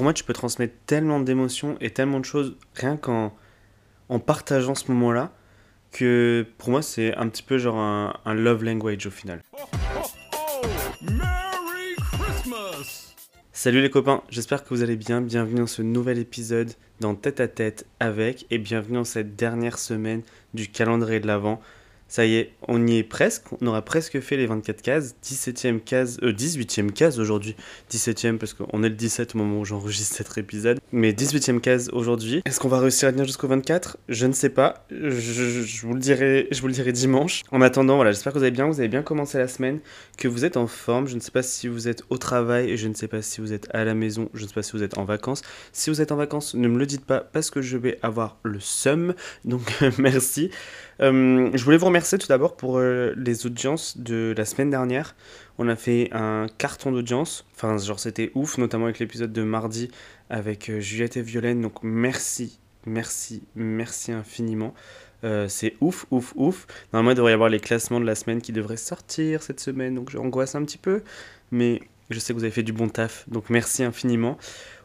pour moi, tu peux transmettre tellement d'émotions et tellement de choses rien qu'en en partageant ce moment-là que pour moi, c'est un petit peu genre un, un love language au final. Merry Christmas! Salut les copains, j'espère que vous allez bien. Bienvenue dans ce nouvel épisode dans Tête à Tête avec et bienvenue dans cette dernière semaine du calendrier de l'Avent. Ça y est, on y est presque, on aura presque fait les 24 cases, 17e case, euh, 18e case aujourd'hui, 17e parce qu'on est le 17 au moment où j'enregistre cet épisode, mais 18e case aujourd'hui. Est-ce qu'on va réussir à tenir jusqu'au 24 Je ne sais pas, je, vous le dirai, je vous le dirai dimanche. En attendant, voilà, j'espère que vous allez bien, vous avez bien commencé la semaine, que vous êtes en forme, je ne sais pas si vous êtes au travail, je ne sais pas si vous êtes à la maison, je ne sais pas si vous êtes en vacances. Si vous êtes en vacances, ne me le dites pas parce que je vais avoir le seum, donc merci. Euh, je voulais vous remercier tout d'abord pour euh, les audiences de la semaine dernière. On a fait un carton d'audience. Enfin, genre, c'était ouf, notamment avec l'épisode de mardi avec euh, Juliette et Violaine. Donc, merci, merci, merci infiniment. C'est ouf, ouf, ouf. Normalement, il devrait y avoir les classements de la semaine qui devraient sortir cette semaine. Donc, j'angoisse un petit peu. Mais je sais que vous avez fait du bon taf. Donc, merci infiniment.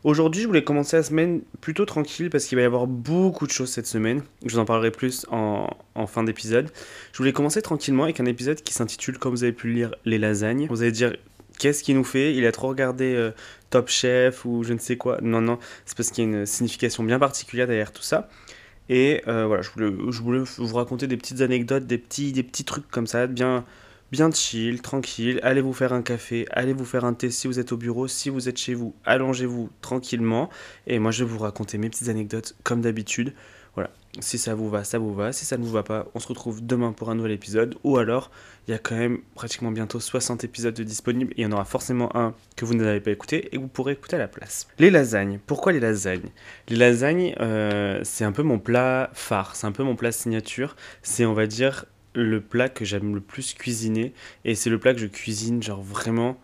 Aujourd'hui, je voulais commencer la semaine plutôt tranquille parce qu'il va y avoir beaucoup de choses cette semaine. Je vous en parlerai plus en, fin d'épisode. Je voulais commencer tranquillement avec un épisode qui s'intitule, comme vous avez pu le lire, Les lasagnes. Vous allez dire, qu'est-ce qu'il nous fait? Il a trop regardé euh, Top Chef ou je ne sais quoi. Non, non, c'est parce qu'il y a une signification bien particulière derrière tout ça. Et euh, voilà, je voulais, je voulais vous raconter des petites anecdotes, des petits, des petits trucs comme ça, bien, bien chill, tranquille. Allez vous faire un café, allez vous faire un thé si vous êtes au bureau, si vous êtes chez vous, allongez-vous tranquillement. Et moi, je vais vous raconter mes petites anecdotes comme d'habitude. Voilà, si ça vous va, ça vous va. Si ça ne vous va pas, on se retrouve demain pour un nouvel épisode. Ou alors, il y a quand même pratiquement bientôt 60 épisodes de disponibles. Il y en aura forcément un que vous n'avez pas écouté et que vous pourrez écouter à la place. Les lasagnes. Pourquoi les lasagnes? Les lasagnes, euh, c'est un peu mon plat phare. C'est un peu mon plat signature. C'est, on va dire, le plat que j'aime le plus cuisiner. Et c'est le plat que je cuisine, genre vraiment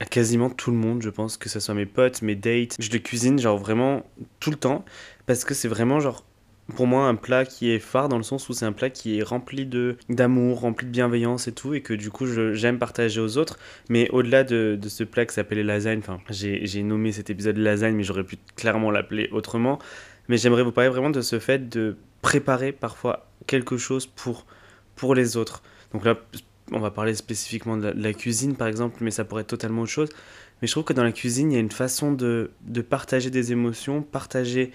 à quasiment tout le monde, je pense, que ce soit mes potes, mes dates. Je le cuisine, genre vraiment tout le temps. Parce que c'est vraiment, genre, pour moi, un plat qui est phare dans le sens où c'est un plat qui est rempli d'amour, rempli de bienveillance et tout. Et que du coup, j'aime partager aux autres. Mais au-delà de, de ce plat qui s'appelle les lasagnes, enfin, j'ai nommé cet épisode lasagne, mais j'aurais pu clairement l'appeler autrement. Mais j'aimerais vous parler vraiment de ce fait de préparer parfois quelque chose pour, pour les autres. Donc là, on va parler spécifiquement de la, cuisine par exemple, mais ça pourrait être totalement autre chose. Mais je trouve que dans la cuisine, il y a une façon de, de partager des émotions, partager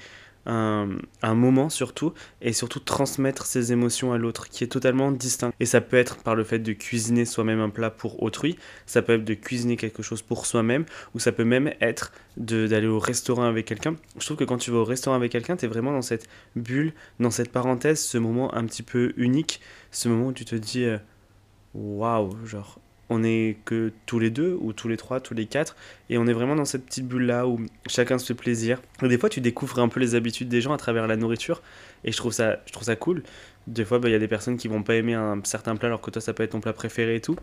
un, moment surtout, et surtout transmettre ses émotions à l'autre, qui est totalement distinct. Et ça peut être par le fait de cuisiner soi-même un plat pour autrui, ça peut être de cuisiner quelque chose pour soi-même, ou ça peut même être d'aller au restaurant avec quelqu'un. Je trouve que quand tu vas au restaurant avec quelqu'un, tu es vraiment dans cette bulle, dans cette parenthèse, ce moment un petit peu unique, ce moment où tu te dis euh, waouh, genre on est que tous les deux ou tous les trois, tous les quatre, et on est vraiment dans cette petite bulle là où chacun se fait plaisir. Des fois, tu découvres un peu les habitudes des gens à travers la nourriture, et je trouve ça, je trouve ça cool. Des fois, bah, il y a des personnes qui vont pas aimer un certain plat alors que toi, ça peut être ton plat préféré et tout.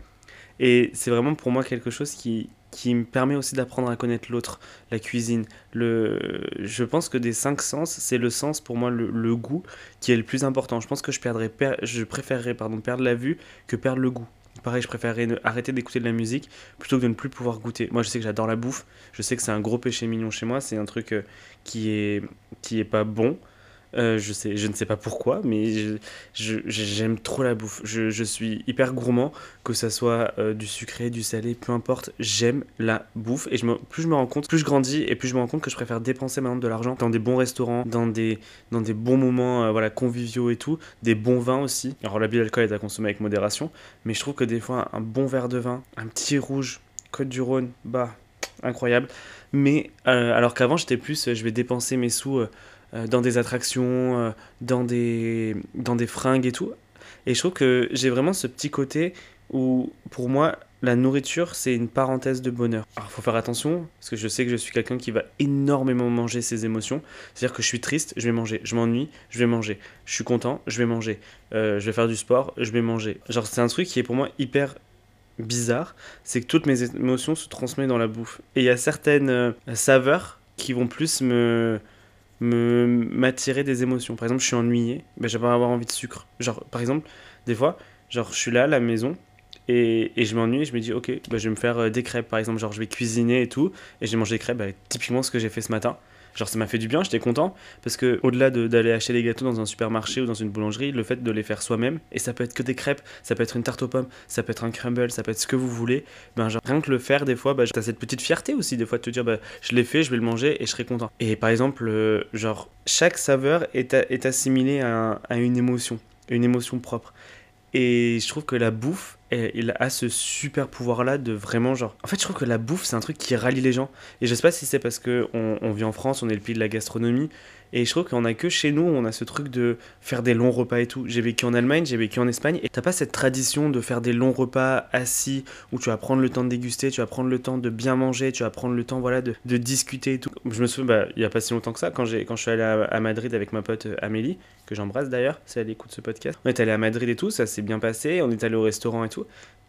Et c'est vraiment pour moi quelque chose qui, qui me permet aussi d'apprendre à connaître l'autre, la cuisine. Le... Je pense que des cinq sens, c'est le sens pour moi, le, goût, qui est le plus important. Je pense que je, perdrais, per- je préférerais pardon, perdre la vue que perdre le goût. Pareil, je préférerais ne- arrêter d'écouter de la musique plutôt que de ne plus pouvoir goûter. Moi, je sais que j'adore la bouffe. Je sais que c'est un gros péché mignon chez moi. C'est un truc euh, qui est, qui est pas bon. Euh, je, sais, je ne sais pas pourquoi, mais j'aime trop la bouffe. Je, suis hyper gourmand, que ça soit euh, du sucré, du salé, peu importe. J'aime la bouffe. Et plus je me rends compte, plus je grandis et plus je me rends compte que je préfère dépenser maintenant de l'argent dans des bons restaurants, dans des, bons moments euh, voilà, conviviaux et tout, des bons vins aussi. Alors, l'abus d'alcool est à consommer avec modération, mais je trouve que des fois, un bon verre de vin, un petit rouge, Côte du Rhône, bah, incroyable. Mais alors qu'avant, j'étais plus, je vais dépenser mes sous dans des attractions, euh, dans, des, dans des fringues et tout. Et je trouve que j'ai vraiment ce petit côté où, pour moi, la nourriture, c'est une parenthèse de bonheur. Alors, il faut faire attention, parce que je sais que je suis quelqu'un qui va énormément manger ses émotions. C'est-à-dire que je suis triste, je vais manger. Je m'ennuie, je vais manger. Je suis content, je vais manger. Euh, je vais faire du sport, je vais manger. Genre, c'est un truc qui est pour moi hyper bizarre, c'est que toutes mes émotions se transmettent dans la bouffe. Et il y a certaines euh, saveurs qui vont plus me me m'attirer des émotions. Par exemple, je suis ennuyé, ben, pas avoir envie de sucre. Genre, par exemple, des fois, genre, je suis là à la maison et, et je m'ennuie, je me dis, ok, bah, je vais me faire euh, des crêpes par exemple, genre je vais cuisiner et tout, et j'ai mangé des crêpes, bah, typiquement ce que j'ai fait ce matin. Genre ça m'a fait du bien, j'étais content, parce que au-delà de- d'aller acheter des gâteaux dans un supermarché ou dans une boulangerie, le fait de les faire soi-même, et ça peut être que des crêpes, ça peut être une tarte aux pommes, ça peut être un crumble, ça peut être ce que vous voulez, ben genre rien que le faire des fois, bah, t'as cette petite fierté aussi des fois de te dire, bah, je l'ai fait, je vais le manger et je serai content. Et par exemple, euh, genre chaque saveur est, est assimilée à, à une émotion, une émotion propre. Et je trouve que la bouffe, elle, elle a ce super pouvoir-là de vraiment genre. En fait, je trouve que la bouffe, c'est un truc qui rallie les gens. Et je sais pas si c'est parce que on, on vit en France, on est le pays de la gastronomie. Et je trouve qu'on a que chez nous, on a ce truc de faire des longs repas et tout. J'ai vécu en Allemagne, j'ai vécu en Espagne. Et t'as pas cette tradition de faire des longs repas assis où tu vas prendre le temps de déguster, tu vas prendre le temps de bien manger, tu vas prendre le temps voilà, de, discuter et tout. Je me souviens, bah, il y a pas si longtemps que ça, quand, quand je suis allé à, à Madrid avec ma pote euh, Amélie, que j'embrasse d'ailleurs, si elle écoute ce podcast. On est allé à Madrid et tout, ça s'est bien passé, on est allé au restaurant et tout.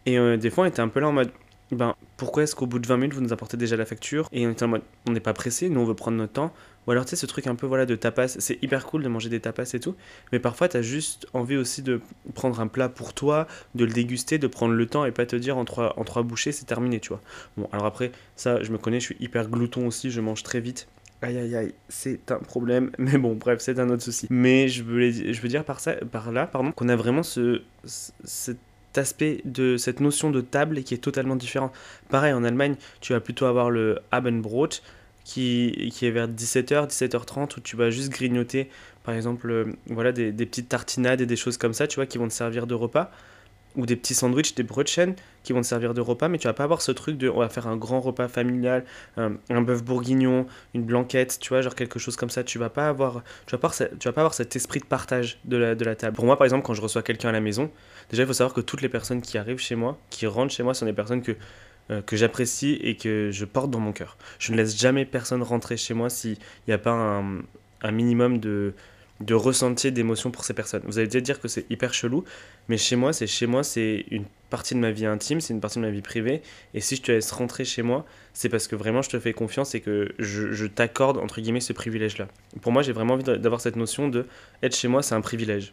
Et euh, des fois, on était un peu là en mode, ben, pourquoi est-ce qu'au bout de 20 minutes, vous nous apportez déjà la facture? Et on était en mode, on n'est pas pressé, nous on veut prendre notre temps. Ou alors, tu sais, ce truc un peu voilà, de tapas, c'est hyper cool de manger des tapas et tout. Mais parfois, tu as juste envie aussi de prendre un plat pour toi, de le déguster, de prendre le temps et pas te dire en trois, en trois bouchées, c'est terminé, tu vois. Bon, alors après, ça, je me connais, je suis hyper glouton aussi, je mange très vite. Aïe aïe aïe, c'est un problème. Mais bon, bref, c'est un autre souci. Mais je veux, je veux dire par, ça, par là, pardon, qu'on a vraiment ce, ce- cet aspect de cette notion de table qui est totalement différent. Pareil, en Allemagne, tu vas plutôt avoir le Abendbrot qui, qui est vers 17h, 17h30 où tu vas juste grignoter, par exemple, euh, voilà, des, des petites tartinades et des choses comme ça, tu vois, qui vont te servir de repas. Ou des petits sandwichs, des brötchen qui vont te servir de repas, mais tu vas pas avoir ce truc de on va faire un grand repas familial, un, bœuf bourguignon, une blanquette, tu vois, genre quelque chose comme ça. Tu vas pas avoir, tu vas pas avoir, tu vas pas avoir cet esprit de partage de la, de la table. Pour moi, par exemple, quand je reçois quelqu'un à la maison, déjà il faut savoir que toutes les personnes qui arrivent chez moi, qui rentrent chez moi, sont des personnes que euh, que j'apprécie et que je porte dans mon cœur. Je ne laisse jamais personne rentrer chez moi s'il n'y a pas un, minimum de, de ressenti, d'émotion pour ces personnes. Vous allez peut-être dire que c'est hyper chelou, mais chez moi, c'est chez moi, c'est une partie de ma vie intime, c'est une partie de ma vie privée. Et si je te laisse rentrer chez moi, c'est parce que vraiment je te fais confiance et que je, je t'accorde, entre guillemets, ce privilège-là. Pour moi, j'ai vraiment envie d'avoir cette notion de être chez moi, c'est un privilège.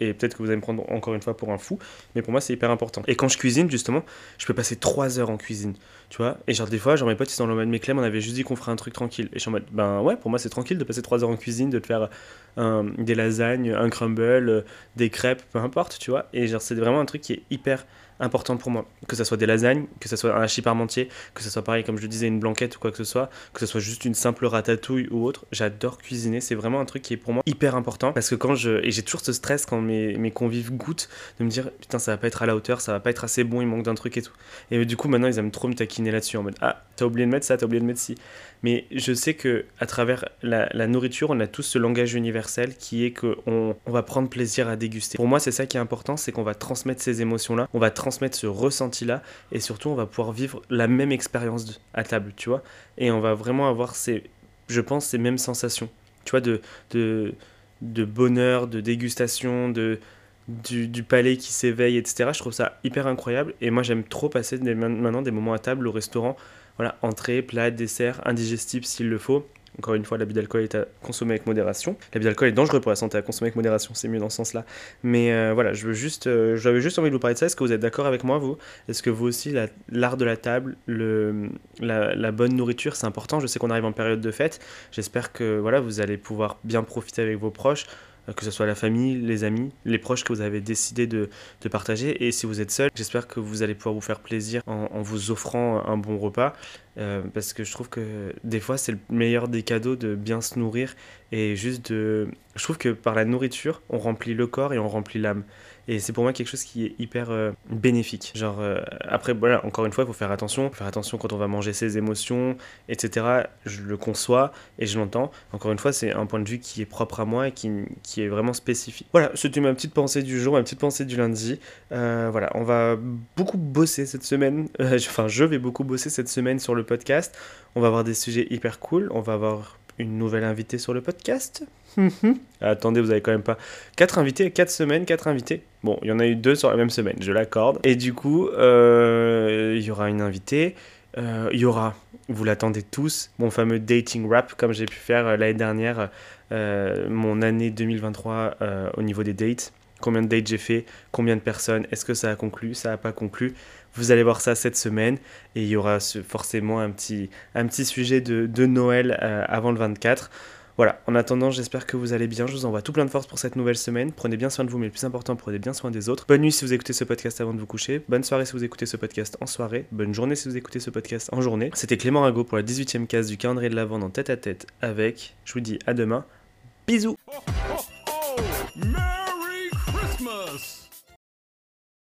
Et peut-être que vous allez me prendre encore une fois pour un fou, mais pour moi c'est hyper important. Et quand je cuisine, justement, je peux passer 3 heures en cuisine, tu vois. Et genre des fois, genre mes potes ils sont en mode, mais Clem, on avait juste dit qu'on ferait un truc tranquille. Et je suis en mode, ben ouais, pour moi c'est tranquille de passer 3 heures en cuisine, de te faire un- des lasagnes, un crumble, euh, des crêpes, peu importe, tu vois. Et genre c'est vraiment un truc qui est hyper important pour moi. Que ça soit des lasagnes, que ça soit un hachis parmentier, que ça soit pareil, comme je disais, une blanquette ou quoi que ce soit, que ce soit juste une simple ratatouille ou autre. J'adore cuisiner, c'est vraiment un truc qui est pour moi hyper important parce que quand je. Et j'ai toujours ce stress quand mes, mes convives goûtent de me dire putain, ça va pas être à la hauteur, ça va pas être assez bon, il manque d'un truc et tout. Et du coup, maintenant, ils aiment trop me taquiner là-dessus en mode ah, t'as oublié de mettre ça, t'as oublié de mettre ci. Mais je sais que à travers la, nourriture, on a tous ce langage universel qui est que on, on va prendre plaisir à déguster. Pour moi, c'est ça qui est important, c'est qu'on va transmettre ces émotions-là, on va transmettre ce ressenti-là, et surtout, on va pouvoir vivre la même expérience à table, tu vois. Et on va vraiment avoir ces, je pense, ces mêmes sensations, tu vois, de, de, de bonheur, de dégustation, de du, du palais qui s'éveille, etc. Je trouve ça hyper incroyable. Et moi, j'aime trop passer des- maintenant des moments à table au restaurant. Voilà, entrée, plat, dessert, indigestible s'il le faut. Encore une fois, l'abus d'alcool est à consommer avec modération. L'abus d'alcool est dangereux pour la santé, à consommer avec modération, c'est mieux dans ce sens-là. Mais euh, voilà, je veux juste, euh, j'avais juste envie de vous parler de ça. Est-ce que vous êtes d'accord avec moi, vous? Est-ce que vous aussi, la- l'art de la table, le, la, la bonne nourriture, c'est important? Je sais qu'on arrive en période de fête. J'espère que voilà, vous allez pouvoir bien profiter avec vos proches, euh, que ce soit la famille, les amis, les proches que vous avez décidé de, partager. Et si vous êtes seul, j'espère que vous allez pouvoir vous faire plaisir en vous offrant un bon repas. Euh, parce que je trouve que des fois, c'est le meilleur des cadeaux de bien se nourrir et juste de. Je trouve que par la nourriture, on remplit le corps et on remplit l'âme. Et c'est pour moi quelque chose qui est hyper euh, bénéfique. Genre, euh, après, voilà, encore une fois, il faut faire attention. Faire attention quand on va manger ses émotions, etc. Je le conçois et je l'entends. Encore une fois, c'est un point de vue qui est propre à moi et qui, qui est vraiment spécifique. Voilà, c'était ma petite pensée du jour, ma petite pensée du lundi. Voilà, on va beaucoup bosser cette semaine. Enfin, je vais beaucoup bosser cette semaine sur le podcast. On va avoir des sujets hyper cool. On va avoir une nouvelle invitée sur le podcast. Attendez, vous avez quand même pas quatre invités, quatre semaines, quatre invités. Bon, il y en a eu deux sur la même semaine, je l'accorde. Et du coup, euh, il y aura une invitée. Euh, il y aura, vous l'attendez tous, mon fameux dating rap, comme j'ai pu faire euh, l'année dernière, mon année 2023 euh, au niveau des dates. Combien de dates j'ai fait, combien de personnes, est-ce que ça a conclu, ça n'a pas conclu. Vous allez voir ça cette semaine et il y aura forcément un petit, un petit sujet de, Noël euh, avant le 24. Voilà, en attendant, j'espère que vous allez bien. Je vous envoie tout plein de force pour cette nouvelle semaine. Prenez bien soin de vous, mais le plus important, prenez bien soin des autres. Bonne nuit si vous écoutez ce podcast avant de vous coucher. Bonne soirée si vous écoutez ce podcast en soirée. Bonne journée si vous écoutez ce podcast en journée. C'était Clément Rago pour la 18e case du calendrier de l'Avent en tête à tête avec. Je vous dis à demain. Bisous Ho, ho, ho! Merry Christmas!